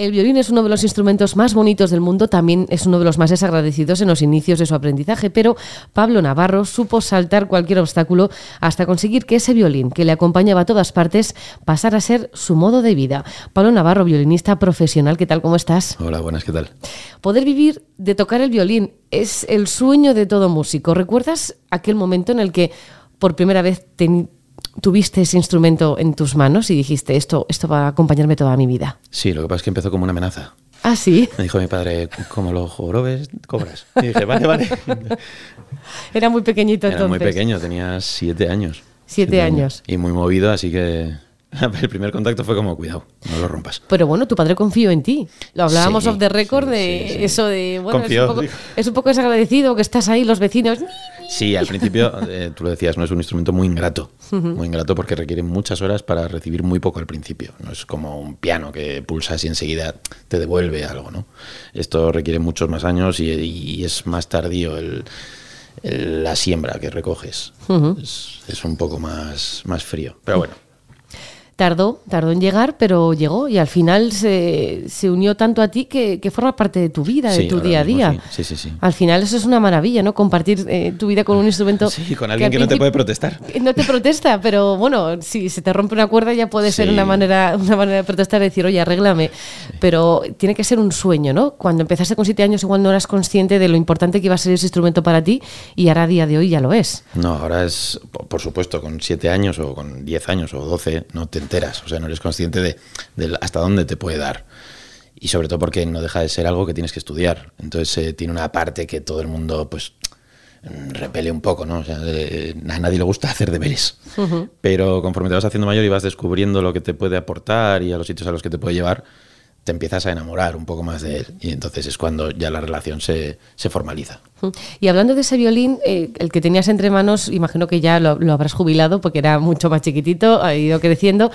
El violín es uno de los instrumentos más bonitos del mundo, también es uno de los más desagradecidos en los inicios de su aprendizaje, pero Pablo Navarro supo saltar cualquier obstáculo hasta conseguir que ese violín, que le acompañaba a todas partes, pasara a ser su modo de vida. Pablo Navarro, violinista profesional, ¿qué tal? ¿Cómo estás? Hola, buenas, ¿qué tal? Poder vivir de tocar el violín es el sueño de todo músico. ¿Recuerdas aquel momento en el que por primera vez tuviste ese instrumento en tus manos y dijiste, esto, esto va a acompañarme toda mi vida? Sí, lo que pasa es que empezó como una amenaza. Ah, sí. Me dijo mi padre, como los jorobes, cobras. Y dije, vale, vale. Era muy pequeñito Era entonces. muy pequeño, tenía siete años. Siete, años. Y muy movido, así que el primer contacto fue como, cuidado, no lo rompas. Pero bueno, tu padre confió en ti. Lo hablábamos Sí, off the record sí, de sí, eso de, bueno, es, un poco, es un poco desagradecido que estás ahí, los vecinos. Sí, al principio, eh, tú lo decías, no es un instrumento muy ingrato. Muy ingrato porque requiere muchas horas para recibir muy poco al principio. No es como un piano que pulsas y enseguida te devuelve algo, ¿no? Esto requiere muchos más años y, y es más tardío el, el- la siembra que recoges. es, es un poco más, más frío. Pero bueno, Tardó, tardó en llegar, pero llegó y al final se, se unió tanto a ti que, que forma parte de tu vida, de tu día a día. sí. Sí, sí. Al final eso es una maravilla, ¿no? Compartir eh, tu vida con un instrumento. Sí, con al alguien que no te puede protestar. No te protesta, pero bueno, si se te rompe una cuerda ya puede ser una manera, una manera de protestar y decir, oye, arréglame. Pero tiene que ser un sueño, ¿no? Cuando empezaste con siete años igual no eras consciente de lo importante que iba a ser ese instrumento para ti y ahora a día de hoy ya lo es. No, ahora es, po- por supuesto, con 7 años o con 10 años o 12 no te o sea, no eres consciente de, de hasta dónde te puede dar. Y sobre todo porque no deja de ser algo que tienes que estudiar. Entonces eh, tiene una parte que todo el mundo pues mm, repele un poco, ¿no? O sea, eh, a nadie le gusta hacer deberes. Pero conforme te vas haciendo mayor y vas descubriendo lo que te puede aportar y a los sitios a los que te puede llevar, te empiezas a enamorar un poco más de él. Y entonces es cuando ya la relación se, se formaliza. Y hablando de ese violín, eh, el que tenías entre manos, imagino que ya lo, lo habrás jubilado porque era mucho más chiquitito, ha ido creciendo.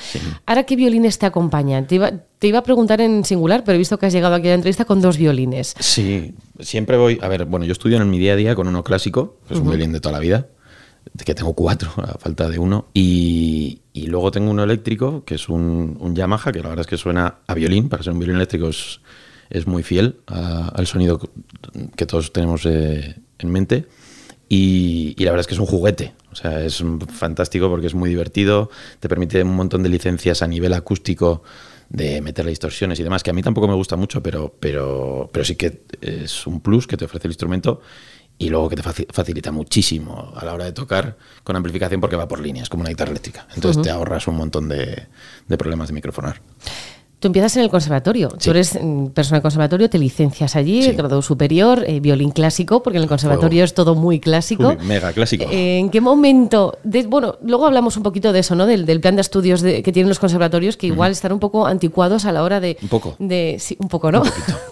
Ahora, ¿qué violines te acompañan? Te iba, te iba a preguntar en singular, pero he visto que has llegado aquí a la entrevista con dos violines. Sí, siempre voy. A ver, bueno, yo estudio en mi día a día con uno clásico, que es un violín de toda la vida, que tengo cuatro a falta de uno. Y, y luego tengo uno eléctrico, que es un, un Yamaha, que la verdad es que suena a violín. Para ser un violín eléctrico es, es muy fiel al sonido que todos tenemos eh, en mente. Y, la verdad es que es un juguete. O sea, es fantástico porque es muy divertido, te permite un montón de licencias a nivel acústico de meterle distorsiones y demás, que a mí tampoco me gusta mucho, pero, pero, pero sí que es un plus que te ofrece el instrumento y luego que te faci- facilita muchísimo a la hora de tocar con amplificación porque va por líneas, como una guitarra eléctrica. Entonces te ahorras un montón de, de problemas de microfonar. Tú empiezas en el conservatorio. Tú eres mm, persona del conservatorio, te licencias allí, Sí. grado superior, eh, violín clásico, porque en el conservatorio es todo muy clásico. Uy, mega clásico. Eh, ¿En qué momento? de- bueno, luego hablamos un poquito de eso, ¿no? Del, del plan de estudios de- que tienen los conservatorios, que igual están un poco anticuados a la hora de. Un poco. De, sí, un poco, ¿no?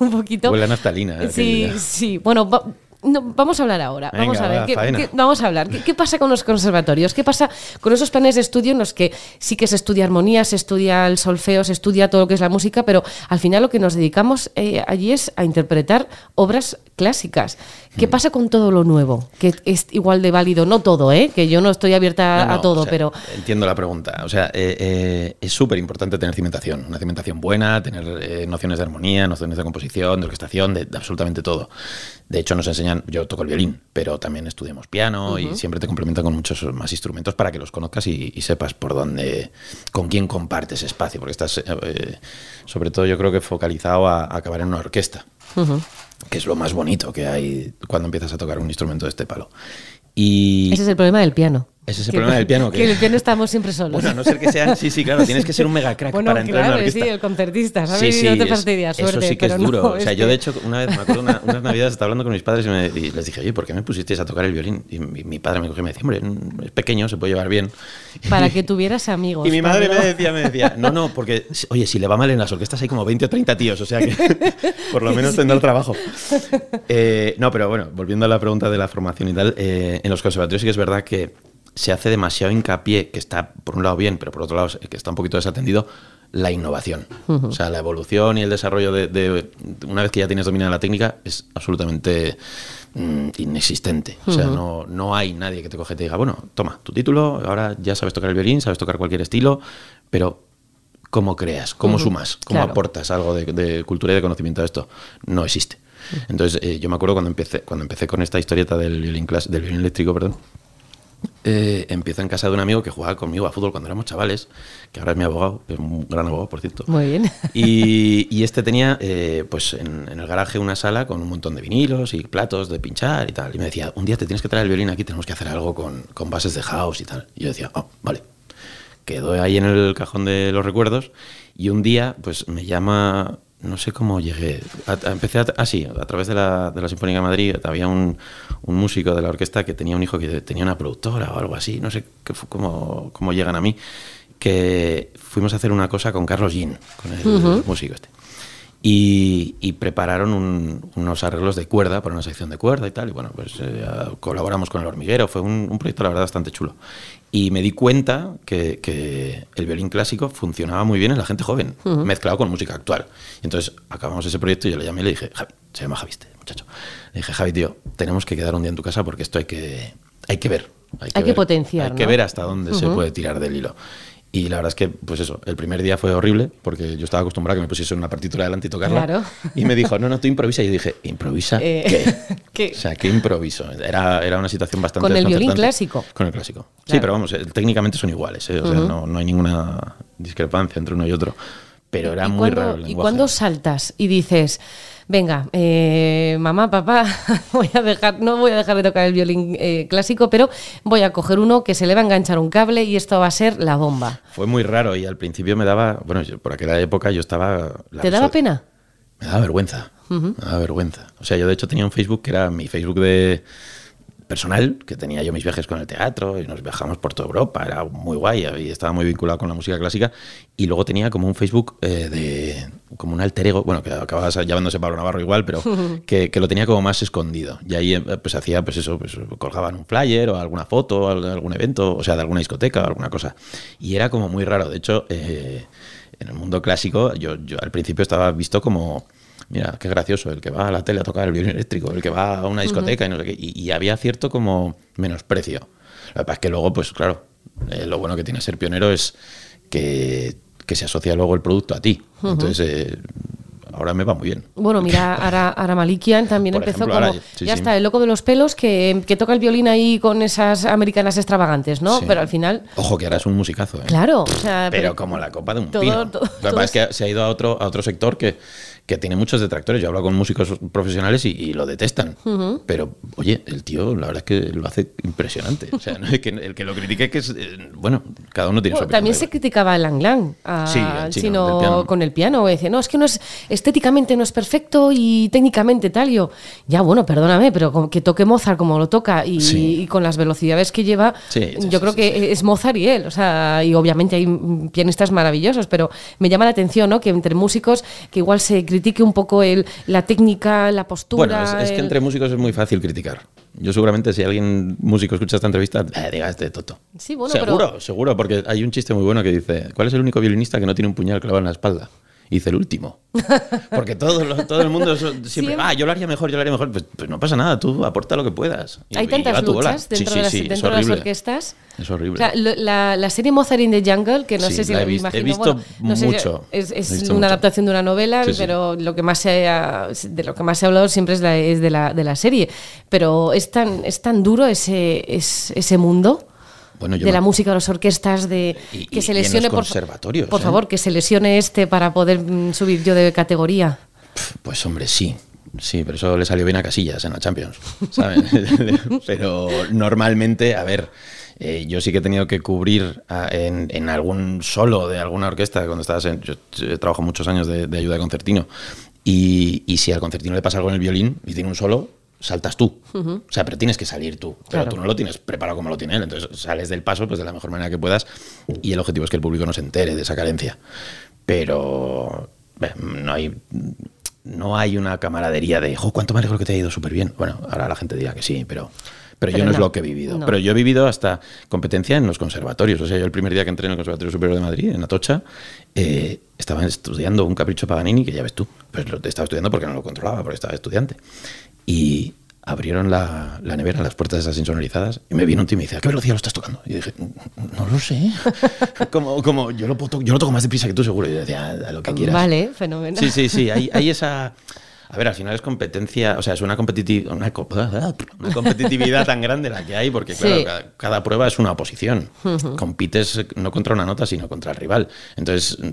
un poquito. Huele a naftalina, Sí, sí. Bueno, va- no, vamos a hablar ahora. vamos a ver. va, ¿qué- faena. qué- vamos a hablar. ¿Qué, qué pasa con los conservatorios? ¿Qué pasa con esos planes de estudio en los que sí que se estudia armonía, se estudia el solfeo, se estudia todo lo que es la música, pero al final lo que nos dedicamos eh, allí es a interpretar obras clásicas? Mm. ¿Qué pasa con todo lo nuevo? Que es igual de válido, no todo, ¿eh? que yo no estoy abierta No, no, a todo, o sea, pero Entiendo la pregunta. O sea, eh, eh, es súper importante tener cimentación. Una cimentación buena, tener eh, nociones de armonía, nociones de composición, de orquestación, de, de absolutamente todo. De hecho, nos enseñan, yo toco el violín, pero también estudiamos piano y siempre te complementan con muchos más instrumentos para que los conozcas y, y sepas por dónde, con quién compartes espacio, porque estás, eh, eh, sobre todo yo creo que focalizado a, a acabar en una orquesta que es lo más bonito que hay cuando empiezas a tocar un instrumento de este palo. Y ese es el problema del piano. Ese es el Que- problema del piano, Que, que- en el piano estamos siempre solos. bueno, a no ser que sean, sí, sí, claro, tienes que ser un mega crack Bueno, para entrar en claro, una orquesta. sí, el concertista, ¿sabes? Y no te es- Eso sí que es duro. no, o sea, yo de hecho, una vez me acuerdo una- unas navidades estaba hablando con mis padres y, me- y les dije, oye, ¿por qué me pusisteis a tocar el violín? Y mi, mi padre me cogió y me decía, hombre, es pequeño, se puede llevar bien. Para que tuvieras amigos. Y mi madre me decía, me decía, no, no, porque, oye, si le va mal en las orquestas hay como 20 o 30 tíos, o sea que por lo menos tendrá el trabajo. Eh, no, pero bueno, volviendo a la pregunta de la formación y tal, eh, en los conservatorios sí que es verdad que se hace demasiado hincapié, que está por un lado bien, pero por otro lado que está un poquito desatendido, la innovación. O sea, la evolución y el desarrollo de, de- una vez que ya tienes dominada la técnica, es absolutamente mm, inexistente. O sea, no, no hay nadie que te coge y te diga, bueno, toma, tu título, ahora ya sabes tocar el violín, sabes tocar cualquier estilo, pero cómo creas, cómo sumas, cómo claro. aportas algo de, de cultura y de conocimiento a esto. No existe. Entonces, eh, yo me acuerdo cuando empecé, cuando empecé con esta historieta del violín, del violín eléctrico, perdón, eh, empiezo en casa de un amigo que jugaba conmigo a fútbol cuando éramos chavales, que ahora es mi abogado, es un gran abogado, por cierto. Muy bien. Y, y este tenía, eh, pues en, en el garaje una sala con un montón de vinilos y platos de pinchar y tal. Y me decía, un día te tienes que traer el violín aquí, tenemos que hacer algo con, con bases de house y tal. Y yo decía, oh, vale. Quedó ahí en el cajón de los recuerdos y un día, pues me llama, no sé cómo llegué, a- a- empecé a, así, a través de la, de la Sinfónica de Madrid, había un, un músico de la orquesta que tenía un hijo que tenía una productora o algo así, no sé qué cómo, cómo llegan a mí, que fuimos a hacer una cosa con Carlos Jean, con el músico este. Y, y prepararon un- unos arreglos de cuerda para una sección de cuerda y tal. Y bueno, pues eh, colaboramos con el hormiguero. Fue un, un proyecto, la verdad, bastante chulo. Y me di cuenta que, que el violín clásico funcionaba muy bien en la gente joven, mezclado con música actual. Y entonces acabamos ese proyecto y yo le llamé y le dije, Javi, se llama Javi este muchacho. Le dije, Javi, tío, tenemos que quedar un día en tu casa porque esto hay que, hay que ver. Hay que ver, potenciar, Hay que ver hasta dónde se puede tirar del hilo. Y la verdad es que, pues eso, el primer día fue horrible porque yo estaba acostumbrado a que me pusiese una partitura delante y tocarla. Claro. Y me dijo, no, no, tú improvisa. Y yo dije, ¿improvisa Eh, qué? ¿qué? O sea, ¿qué improviso? Era, era una situación bastante ¿Con el violín clásico? Con el clásico. Sí, pero vamos, eh, técnicamente son iguales. eh, O sea, no, no hay ninguna discrepancia entre uno y otro. Pero era ¿Y muy raro el ¿Y lenguaje. cuándo saltas y dices, venga, eh, mamá, papá, voy a dejar, no voy a dejar de tocar el violín eh, clásico, pero voy a coger uno que se le va a enganchar un cable y esto va a ser la bomba? Fue muy raro y al principio me daba, bueno, yo- por aquella época yo estaba... la ¿Te daba pena? Me daba vergüenza. Me daba vergüenza. O sea, yo de hecho tenía un Facebook que era mi Facebook de personal, que tenía yo mis viajes con el teatro y nos viajamos por toda Europa, era muy guay y estaba muy vinculado con la música clásica. Y luego tenía como un Facebook eh, de, como un alter ego, bueno, que acababa llamándose Pablo Navarro igual, pero que, que lo tenía como más escondido. Y ahí eh, pues hacía, pues eso, pues colgaban un flyer o alguna foto, al- algún evento, o sea, de alguna discoteca o alguna cosa. Y era como muy raro. De hecho, eh, en el mundo clásico, yo, yo al principio estaba visto como mira, qué gracioso, el que va a la tele a tocar el violín eléctrico, el que va a una discoteca y no sé qué. Y, y había cierto como menosprecio. Lo que pasa es que luego, pues claro, eh, lo bueno que tiene ser pionero es que, que se asocia luego el producto a ti. Entonces, eh, ahora me va muy bien. Bueno, mira, Ara, Ara Malikian también Por empezó ejemplo, como. Ara, sí, ya sí. está, el loco de los pelos que, que toca el violín ahí con esas americanas extravagantes, ¿no? Sí. Pero al final. Ojo, que ahora es un musicazo. ¿eh? Claro, o sea, pero, como la copa de un todo- pino. todo- Lo que pasa es que se ha ido a otro, a otro sector que, que tiene muchos detractores. Yo hablo con músicos profesionales y, y lo detestan. Pero, oye, el tío, la verdad es que lo hace impresionante. O sea, no es que, el que lo critique que es. eh, bueno, cada uno tiene su Bueno, opinión. también se criticaba a Lang Lang, a- Sí, al chino, con el piano. Decía, no, es que no es estéticamente no es perfecto y técnicamente tal. Yo, ya bueno, perdóname, pero que toque Mozart como lo toca y, Sí. y con las velocidades que lleva, Sí, yo creo que es Mozart y él. O sea, y obviamente hay pianistas maravillosos, pero me llama la atención, ¿no? Que entre músicos que igual se critique un poco el, la técnica, la postura. Bueno, es, es que el- entre músicos es muy fácil criticar. Yo seguramente si alguien músico escucha esta entrevista, eh, diga este toto. Sí, bueno, seguro, pero- seguro, porque hay un chiste muy bueno que dice, ¿cuál es el único violinista que no tiene un puñal clavado en la espalda? Y dice el último. Porque todo, lo- todo el mundo siempre, Siempre. ah, yo lo haría mejor, yo lo haría mejor. Pues, pues no pasa nada, tú aporta lo que puedas. Y- Hay tantas luchas dentro, Sí, de, las, sí, dentro de las orquestas. Es horrible. O sea, lo- la, la serie Mozart in the Jungle, que no sé si la he visto- he imagino, visto bueno, no sé, mucho, es, es he visto una mucho. adaptación de una novela, pero lo que más se ha, de lo que más se ha hablado siempre es, la, es de, la, de la serie. Pero es tan, es tan duro ese, es- ese mundo. Bueno, yo de me- la música de las orquestas, de Y- que y- se y en los lesione por, conservatorios, por ¿eh? favor, que se lesione este para poder mm, subir yo de categoría. Pues hombre, sí. Sí, pero eso le salió bien a Casillas en la Champions, ¿sabes? pero normalmente, a ver, eh, yo sí que he tenido que cubrir a- en, en algún solo de alguna orquesta cuando estabas en... Yo eh, trabajo muchos años de, de ayuda de concertino y, y si al concertino le pasa algo en el violín y tiene un solo, saltas tú. O sea, pero tienes que salir tú. Pero Claro. tú no lo tienes preparado como lo tiene él. Entonces sales del paso pues de la mejor manera que puedas y el objetivo es que el público no se entere de esa carencia. Pero bueno, no hay no hay una camaradería de, jo, cuánto me alegro que te ha ido súper bien. Bueno, ahora la gente dirá que sí, pero, pero, Pero yo no, es lo que he vivido. no. Pero yo he vivido hasta competencia en los conservatorios. O sea, yo el primer día que entré en el Conservatorio Superior de Madrid, en Atocha, eh, estaba estudiando un capricho Paganini, que ya ves tú, pues lo estaba estudiando porque no lo controlaba, porque estaba estudiante. Y abrieron la, la nevera, las puertas esas insonorizadas, y me vino un tío y me dice, ¿a qué velocidad lo estás tocando? Y dije, no lo sé. como, como yo, lo puedo yo lo toco más deprisa que tú, seguro. Y yo decía, "Ah, a lo que quieras. Vale, fenomenal. Sí, sí, sí, hay, hay esa... A ver, al final es competencia, o sea, es una, competiti- una, co- una competitividad tan grande la que hay, porque claro, Sí. cada, cada prueba es una oposición. Compites no contra una nota, sino contra el rival. Entonces, mm,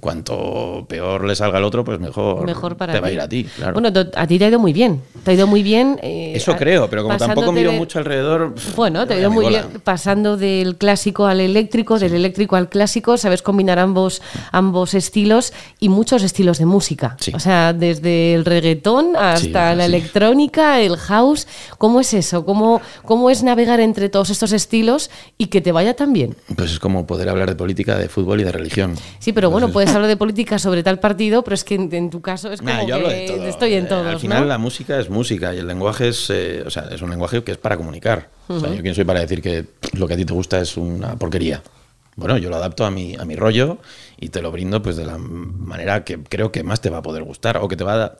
cuanto peor le salga al otro, pues mejor, Mejor para te va a ir a ti, claro. Bueno, a ti te ha ido muy bien. Te ha ido muy bien. eh, Eso creo, pero como tampoco miro mucho alrededor... Bueno, te ha ido muy bien pasando del clásico al eléctrico, del eléctrico al clásico, sabes combinar ambos, ambos estilos y muchos estilos de música. Sí. O sea, desde el reggaetón hasta Sí, la electrónica, el house. ¿Cómo es eso? ¿Cómo, ¿Cómo es navegar entre todos estos estilos y que te vaya tan bien? Pues es como poder hablar de política, de fútbol y de religión. Sí, pero bueno, Entonces- puedes hablar de política sobre tal partido, pero es que en, en tu caso es como Nah, yo hablo que de todo. estoy en Eh, todos, Al final ¿no? la música es música y el lenguaje es, eh, o sea, es un lenguaje que es para comunicar. O sea, yo quién soy para decir que lo que a ti te gusta es una porquería. Bueno, yo lo adapto a mi, a mi rollo y te lo brindo pues de la manera que creo que más te va a poder gustar o que te va a,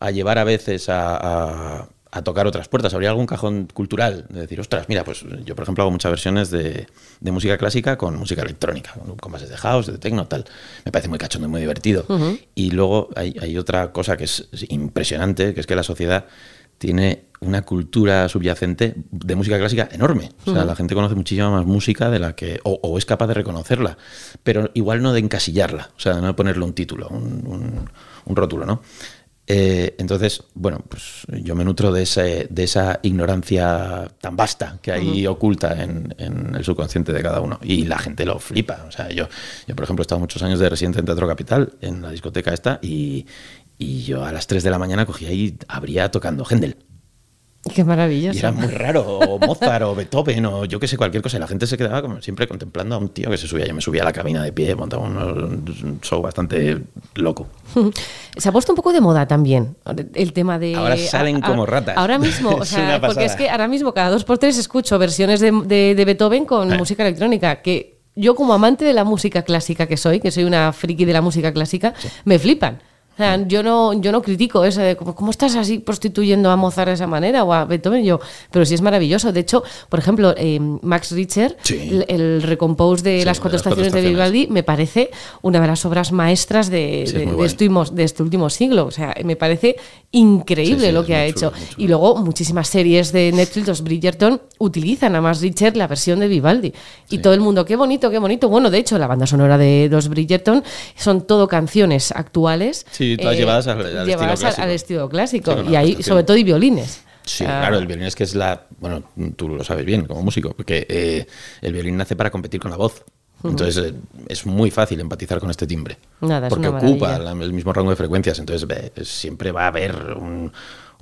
a llevar a veces a, a- a tocar otras puertas, abrir algún cajón cultural, de decir, ostras, mira, pues yo por ejemplo hago muchas versiones de, de música clásica con música electrónica, con, bases de house, de techno, tal. Me parece muy cachondo y muy divertido. Y luego hay, hay otra cosa que es impresionante, que es que la sociedad tiene una cultura subyacente de música clásica enorme. O sea, la gente conoce muchísima más música de la que. O, o es capaz de reconocerla. Pero igual no de encasillarla. O sea, de no ponerle un título, un, un- un rótulo, ¿no? Eh, entonces, bueno, pues yo me nutro de, ese, de esa ignorancia tan vasta que hay oculta en, en el subconsciente de cada uno. Y la gente lo flipa. O sea, yo, yo por ejemplo, he estado muchos años de residente en Teatro Capital, en la discoteca esta, y, y yo a las 3 de la mañana cogía y abría tocando Händel. Qué maravilloso. Y era muy raro, o Mozart, o Beethoven, o yo qué sé, cualquier cosa. Y la gente se quedaba como siempre contemplando a un tío que se subía. Yo me subía a la cabina de pie, montaba un, show bastante loco. Se ha puesto un poco de moda también el tema de. Ahora salen como ratas. Ahora mismo, o sea, porque es que ahora mismo cada dos por tres escucho versiones de, de- de Beethoven con Eh. música electrónica. Que yo, como amante de la música clásica que soy, que soy una friki de la música clásica, me flipan. O sea, yo no, yo no critico eso de cómo, cómo estás así prostituyendo a Mozart de esa manera o a Beethoven, yo, pero sí es maravilloso. De hecho, por ejemplo, eh, Max Richter, Sí. el, el recompose de Sí, las de cuatro las estaciones de. Vivaldi, me parece una de las obras maestras de, Sí, este último, de este último siglo. O sea, me parece increíble Sí, sí, lo que ha hecho. chulo, muy chulo. Y luego muchísimas series de Netflix, los Bridgerton, utilizan a Max Richter la versión de Vivaldi. Y todo el mundo, qué bonito, qué bonito. Bueno, de hecho, la banda sonora de los Bridgerton son todo canciones actuales. eh, Sí, todas llevadas al- al estilo llevadas clásico. al estilo clásico. Sí, y ahí, sobre todo, y violines. Sí, Ah. claro, el violín es que es la. Bueno, tú lo sabes bien como músico, porque eh, el violín nace para competir con la voz. Entonces eh, es muy fácil empatizar con este timbre. Nada, es porque una ocupa la- el mismo rango de frecuencias. Entonces ve, siempre va a haber un-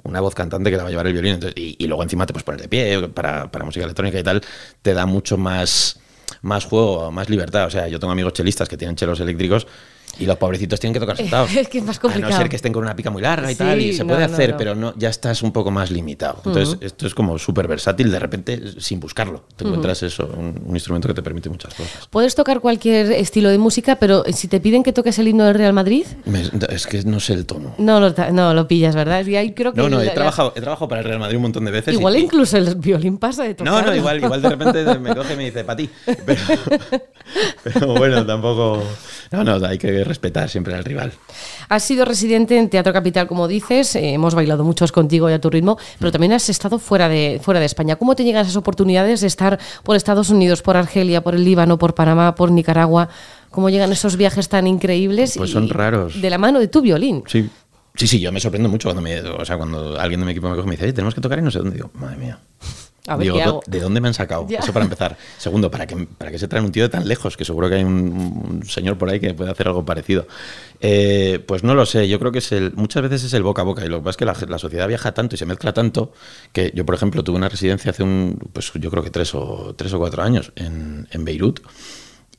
una voz cantante que la va a llevar el violín. Entonces, y, y luego encima te puedes poner de pie para, para música electrónica y tal. Te da mucho más, más juego, más libertad. O sea, yo tengo amigos chelistas que tienen chelos eléctricos. Y los pobrecitos tienen que tocar sentados. Es que es más A complicado. no ser que estén con una pica muy larga y Sí, tal. Y se puede no, hacer, no. pero no, ya estás un poco más limitado. Entonces, esto es como súper versátil de repente, sin buscarlo. Te encuentras eso, un, un instrumento que te permite muchas cosas. Puedes tocar cualquier estilo de música, pero si te piden que toques el himno del Real Madrid, Me- es que no sé el tono. no lo, no lo pillas, ¿verdad? Y ahí creo que No, no, he la- trabajado, he trabajado para el Real Madrid un montón de veces. Igual y- incluso el violín pasa de tocar. No, no, igual, igual de repente me coge y me dice, para ti. Pero, pero bueno, tampoco. No, no, hay que respetar siempre al rival. Has sido residente en Teatro Capital, como dices, eh, hemos bailado muchos contigo y a tu ritmo, pero también has estado fuera de, fuera de España. ¿Cómo te llegan esas oportunidades de estar por Estados Unidos, por Argelia, por el Líbano, por Panamá, por Nicaragua? ¿Cómo llegan esos viajes tan increíbles? Pues y son raros. De la mano de tu violín. Sí. Sí, sí, yo me sorprendo mucho cuando me, o sea, cuando alguien de mi equipo me coge y me dice, "Oye, tenemos que tocar y no sé dónde. Digo, madre mía. A ver Digo, qué "¿Dó- hago. ¿de dónde me han sacado? Ya. Eso para empezar. Segundo, ¿para qué, ¿para qué se traen un tío de tan lejos? Que seguro que hay un, un señor por ahí que puede hacer algo parecido. Eh, pues no lo sé, yo creo que es el, muchas veces es el boca a boca. Y lo que pasa es que la, la sociedad viaja tanto y se mezcla tanto que yo, por ejemplo, tuve una residencia hace un, pues yo creo que tres o, tres o cuatro años en, en Beirut.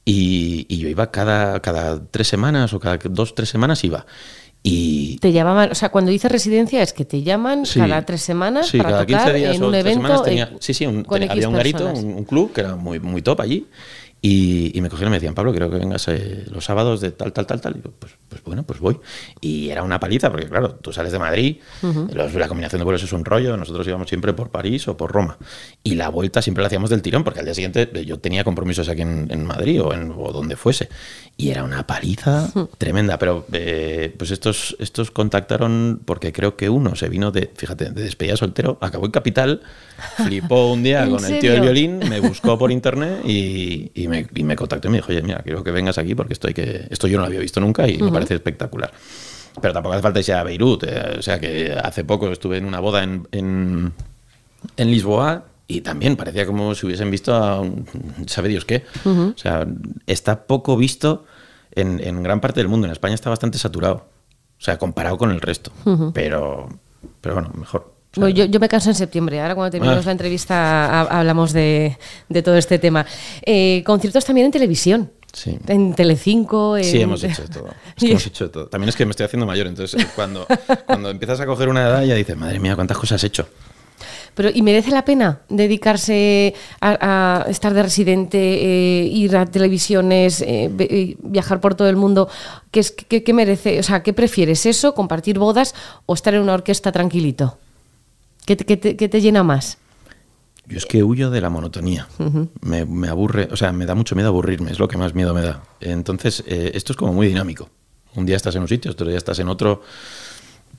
Y, y yo iba cada, cada tres semanas o cada dos, tres semanas iba. Y, Te llamaban, o sea, cuando dices residencia es que te llaman Sí. cada tres semanas Sí, para cada tocar 15 días en o un evento tenía, eh, sí, sí, un- X había un garito, personas. un, un club que era muy, muy top allí. Y, y me cogieron y me decían, Pablo, creo que vengas eh, los sábados de tal, tal, tal, tal. Y yo, pues, pues bueno, pues voy. Y era una paliza, porque claro, tú sales de Madrid, los- la combinación de vuelos es un rollo, nosotros íbamos siempre por París o por Roma. Y la vuelta siempre la hacíamos del tirón, porque al día siguiente eh, yo tenía compromisos aquí en, en Madrid o, en, o donde fuese. Y era una paliza tremenda. Pero eh, pues estos, estos contactaron porque creo que uno se vino de, fíjate, de despedida soltero, acabó en Capital, flipó un día ¿En con el tío del violín, me buscó por internet y, y me, y me contactó y me dijo, oye, mira, quiero que vengas aquí porque esto, hay que, esto yo no lo había visto nunca y me parece espectacular. Pero tampoco hace falta irse a Beirut. eh, o sea que hace poco estuve en una boda en, en, en Lisboa y también parecía como si hubiesen visto a un- sabe Dios qué. O sea, está poco visto en, en gran parte del mundo. En España está bastante saturado. O sea, comparado con el resto. Pero, pero bueno, mejor. Bueno, yo, yo me caso en septiembre. Ahora cuando terminemos Ah. la entrevista ha- hablamos de, de todo este tema. Eh, conciertos también en televisión. Sí. En Telecinco. En... Sí, hemos hecho de todo. Es que hemos hecho de todo. También es que me estoy haciendo mayor, entonces eh, cuando, cuando empiezas a coger una edad ya dices, madre mía, cuántas cosas has hecho. Pero, ¿y merece la pena dedicarse a, a estar de residente, eh, ir a televisiones, eh, viajar por todo el mundo? ¿Qué, es, qué, qué merece? O sea, ¿qué prefieres? ¿Eso, compartir bodas o estar en una orquesta tranquilito? ¿Qué te, qué te- qué te llena más? Yo es que huyo de la monotonía. me, me aburre, o sea, me da mucho miedo aburrirme, es lo que más miedo me da. Entonces, eh, esto es como muy dinámico. Un día estás en un sitio, otro día estás en otro.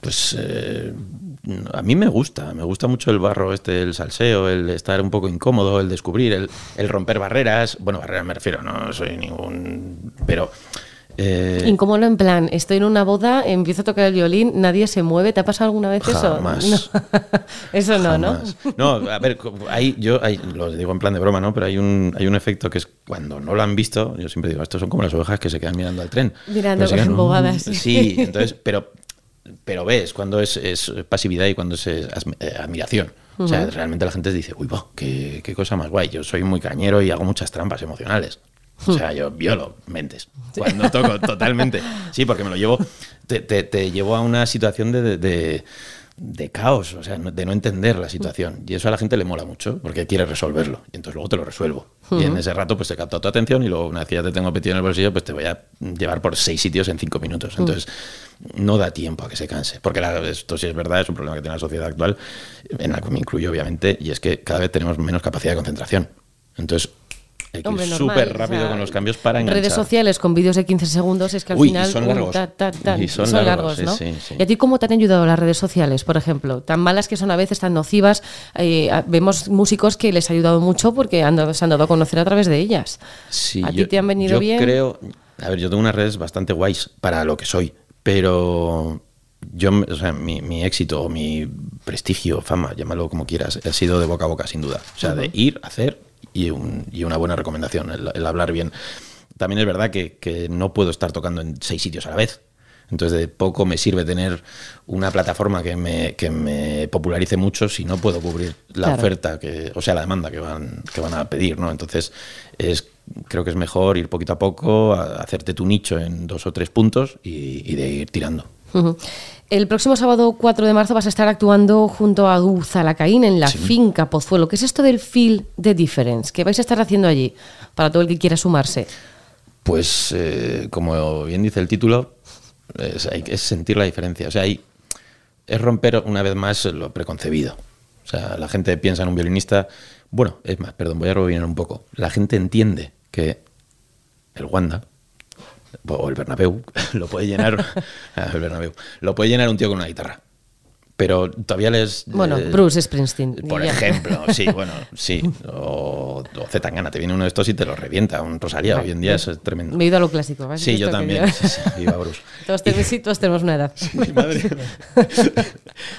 Pues eh, a mí me gusta, me gusta mucho el barro este, el salseo, el estar un poco incómodo, el descubrir, el, el romper barreras. Bueno, barreras me refiero, no soy ningún... Pero... eh, Incómodo en plan, estoy en una boda, empiezo a tocar el violín, nadie se mueve. ¿Te ha pasado alguna vez Jamás. eso? No. eso no, ¿no? Jamás. No, a ver, hay, yo hay- lo digo en plan de broma, ¿no? Pero hay un, hay un efecto que es cuando no lo han visto, yo siempre digo, estos son como las ovejas que se quedan mirando al tren. Mirando se quedan, bobadas. "Mm". Sí, entonces, pero, pero ves cuando es, es pasividad y cuando es eh, asm- eh, admiración. O sea, realmente la gente dice, uy, bo, qué, qué cosa más guay. Yo soy muy cañero y hago muchas trampas emocionales. O sea, yo violo mentes. Cuando toco, totalmente. Sí, porque me lo llevo, te, te, te llevo a una situación de, de- de- de caos, o sea, de no entender la situación. Y eso a la gente le mola mucho, porque quiere resolverlo. Y entonces luego te lo resuelvo. Y en ese rato, pues te capto tu atención y luego, una vez que ya te tengo metido en el bolsillo, pues te voy a llevar por seis sitios en cinco minutos. Entonces, no da tiempo a que se canse. Porque la- esto sí es verdad, es un problema que tiene la sociedad actual, en la que me incluyo, obviamente, y es que cada vez tenemos menos capacidad de concentración. Entonces, hay que Hombre, ir súper o rápido sea, con los cambios para enganchar. Redes sociales con vídeos de 15 segundos es que al Uy, y final son um, largos. ta, ta, ta, Y son son largos, largos, ¿no? sí, sí. ¿Y a ti cómo te han ayudado las redes sociales, por ejemplo? Tan malas que son a veces, tan nocivas. eh, vemos músicos que les ha ayudado mucho porque han dado- se han dado a conocer a través de ellas. Sí, ¿A ti yo- te han venido yo bien? creo, a ver, yo tengo unas redes bastante guays para lo que soy, pero yo, o sea, mi, mi éxito o mi prestigio, fama, llámalo como quieras, ha sido de boca a boca, sin duda. O sea, de ir, hacer y, un- y una buena recomendación, el, el hablar bien. También es verdad que, que no puedo estar tocando en seis sitios a la vez. Entonces, de poco me sirve tener una plataforma que me, que me popularice mucho si no puedo cubrir la Claro. oferta, que, o sea, la demanda que van, que van a pedir, ¿no? Entonces, es, creo que es mejor ir poquito a poco, a- hacerte tu nicho en dos o tres puntos y, y de ir tirando. El próximo sábado 4 de marzo vas a estar actuando junto a Duzalacaín en la finca Pozuelo. ¿Qué es esto del Feel the Difference? ¿Qué vais a estar haciendo allí para todo el que quiera sumarse? Pues, eh, como bien dice el título, es, hay es sentir la diferencia. O sea, hay, es romper una vez más lo preconcebido. O sea, la gente piensa en un violinista. Bueno, es más, perdón, voy a rebobinar un poco. La gente entiende que el Wanda o el Bernabéu lo puede llenar. el Bernabéu lo puede llenar un tío con una guitarra. Pero todavía les. Bueno, eh, Bruce Springsteen. por ya. ejemplo, sí, bueno, sí. O, o Zetangana, te viene uno de estos y te lo revienta. Un Rosalía, hoy en día es tremendo. Me he ido a lo clásico. ¿has Sí, yo también. yo- Sí, sí, viva Bruce. todos, tenemos, sí, todos tenemos una edad. Mi madre.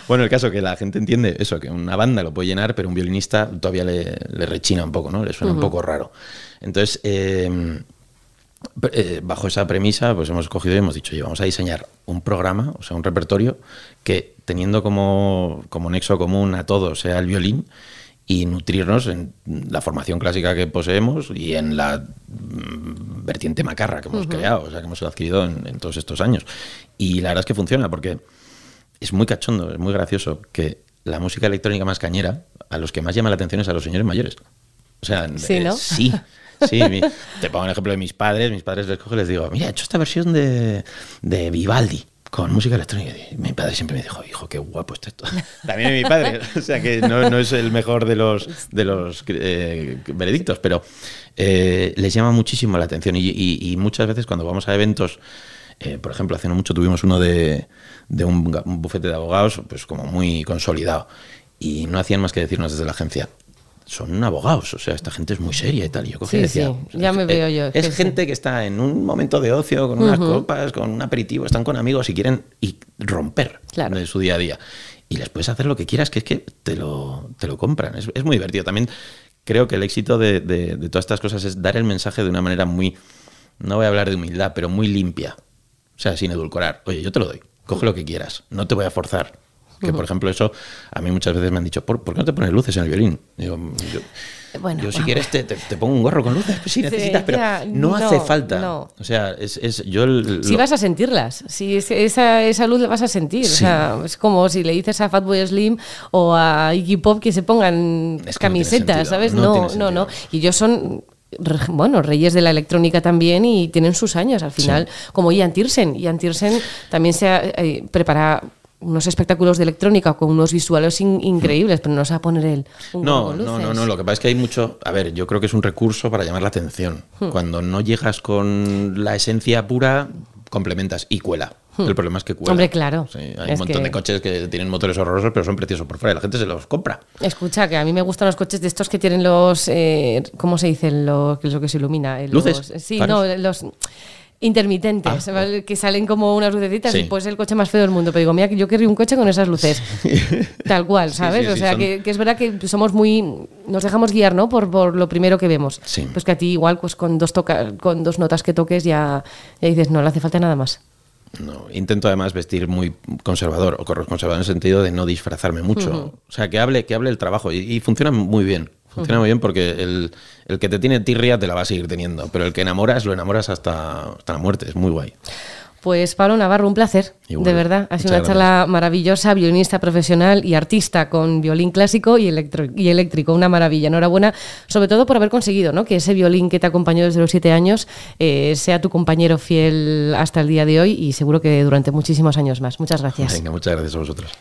bueno, el caso que la gente entiende eso, que una banda lo puede llenar, pero un violinista todavía le, le rechina un poco, ¿no? Le suena un poco raro. Entonces, eh, eh, bajo esa premisa, pues hemos cogido y hemos dicho, oye, vamos a diseñar un programa, o sea, un repertorio que teniendo como, como nexo común a todos sea el violín y nutrirnos en la formación clásica que poseemos y en la mm, vertiente macarra que hemos creado, o sea, que hemos adquirido en, en todos estos años. Y la verdad es que funciona porque es muy cachondo, es muy gracioso que la música electrónica más cañera, a los que más llama la atención es a los señores mayores. O sea, Sí, eh, ¿no? sí, Sí, te pongo el ejemplo de mis padres. Mis padres les cojo y les digo, mira, he hecho esta versión de, de Vivaldi con música electrónica. Y mi padre siempre me dijo, hijo, qué guapo está esto. También mi padre, o sea que no, es el mejor de los, de los eh, veredictos, pero eh, les llama muchísimo la atención. Y, muchas veces cuando vamos a eventos, eh, por ejemplo, hace no mucho tuvimos uno de, de un, bufete de abogados, pues como muy consolidado. Y no hacían más que decirnos desde la agencia, son abogados, o sea, esta gente es muy seria y tal. Y yo cogí decía, ya me veo yo. Es gente que está en un momento de ocio, con unas copas, con un aperitivo, están con amigos y quieren y romper de su día a día. Y les puedes hacer lo que quieras, que es que te lo, te lo compran. Es, es muy divertido. También creo que el éxito de, de, todas estas cosas es dar el mensaje de una manera muy, no voy a hablar de humildad, pero muy limpia. O sea, sin edulcorar. Oye, yo te lo doy. Coge lo que quieras. No te voy a forzar que, por ejemplo, eso a mí muchas veces me han dicho, ¿por, qué no te pones luces en el violín? Digo, yo, bueno, yo si quieres te, te, pongo un gorro con luces, pues si necesitas, pero no, hace falta. O sea, es, es yo... si vas a sentirlas, si esa, esa luz la vas a sentir. O sea, es como si le dices a Fatboy Slim o a Iggy Pop que se pongan camisetas, ¿sabes? No, no, no. Y ellos son bueno, reyes de la electrónica también y tienen sus años al final, como Ian Tiersen. Ian Tiersen también se eh, prepara unos espectáculos de electrónica con unos visuales increíbles, pero no se va a poner él. no, no, no, no. Lo que pasa es que hay mucho. A ver, yo creo que es un recurso para llamar la atención. Hmm. Cuando no llegas con la esencia pura, complementas y cuela. Hmm. El problema es que cuela. Hombre, claro. hay un montón de coches que tienen motores horrorosos, pero son preciosos por fuera y la gente se los compra. Escucha, que a mí me gustan los coches de estos que tienen los. Eh, ¿Cómo se dice? Lo, que es lo que se ilumina? Eh, ¿Luces? sí, no, los intermitentes, ah, que salen como unas lucecitas y pues el coche más feo del mundo. Pero digo, mira, yo querría un coche con esas luces. Tal cual, ¿sabes? o sea, que, es verdad que somos muy... Nos dejamos guiar, ¿no? Por, por lo primero que vemos. Pues que a ti igual, pues con dos, toca, con dos notas que toques ya, dices, no le hace falta nada más. No, intento además vestir muy conservador o conservador en el sentido de no disfrazarme mucho. O sea, que hable, que hable el trabajo y funciona muy bien. Funciona muy bien porque el, el, que te tiene tirria te la va a seguir teniendo, pero el que enamoras, lo enamoras hasta, hasta la muerte. Es muy guay. Pues Pablo Navarro, un placer, de verdad. Ha sido una charla maravillosa, violinista profesional y artista con violín clásico y, y eléctrico, una maravilla. Enhorabuena, sobre todo por haber conseguido ¿no? que ese violín que te acompañó desde los siete años eh, sea tu compañero fiel hasta el día de hoy y seguro que durante muchísimos años más. Muchas gracias. Venga, muchas gracias a vosotros.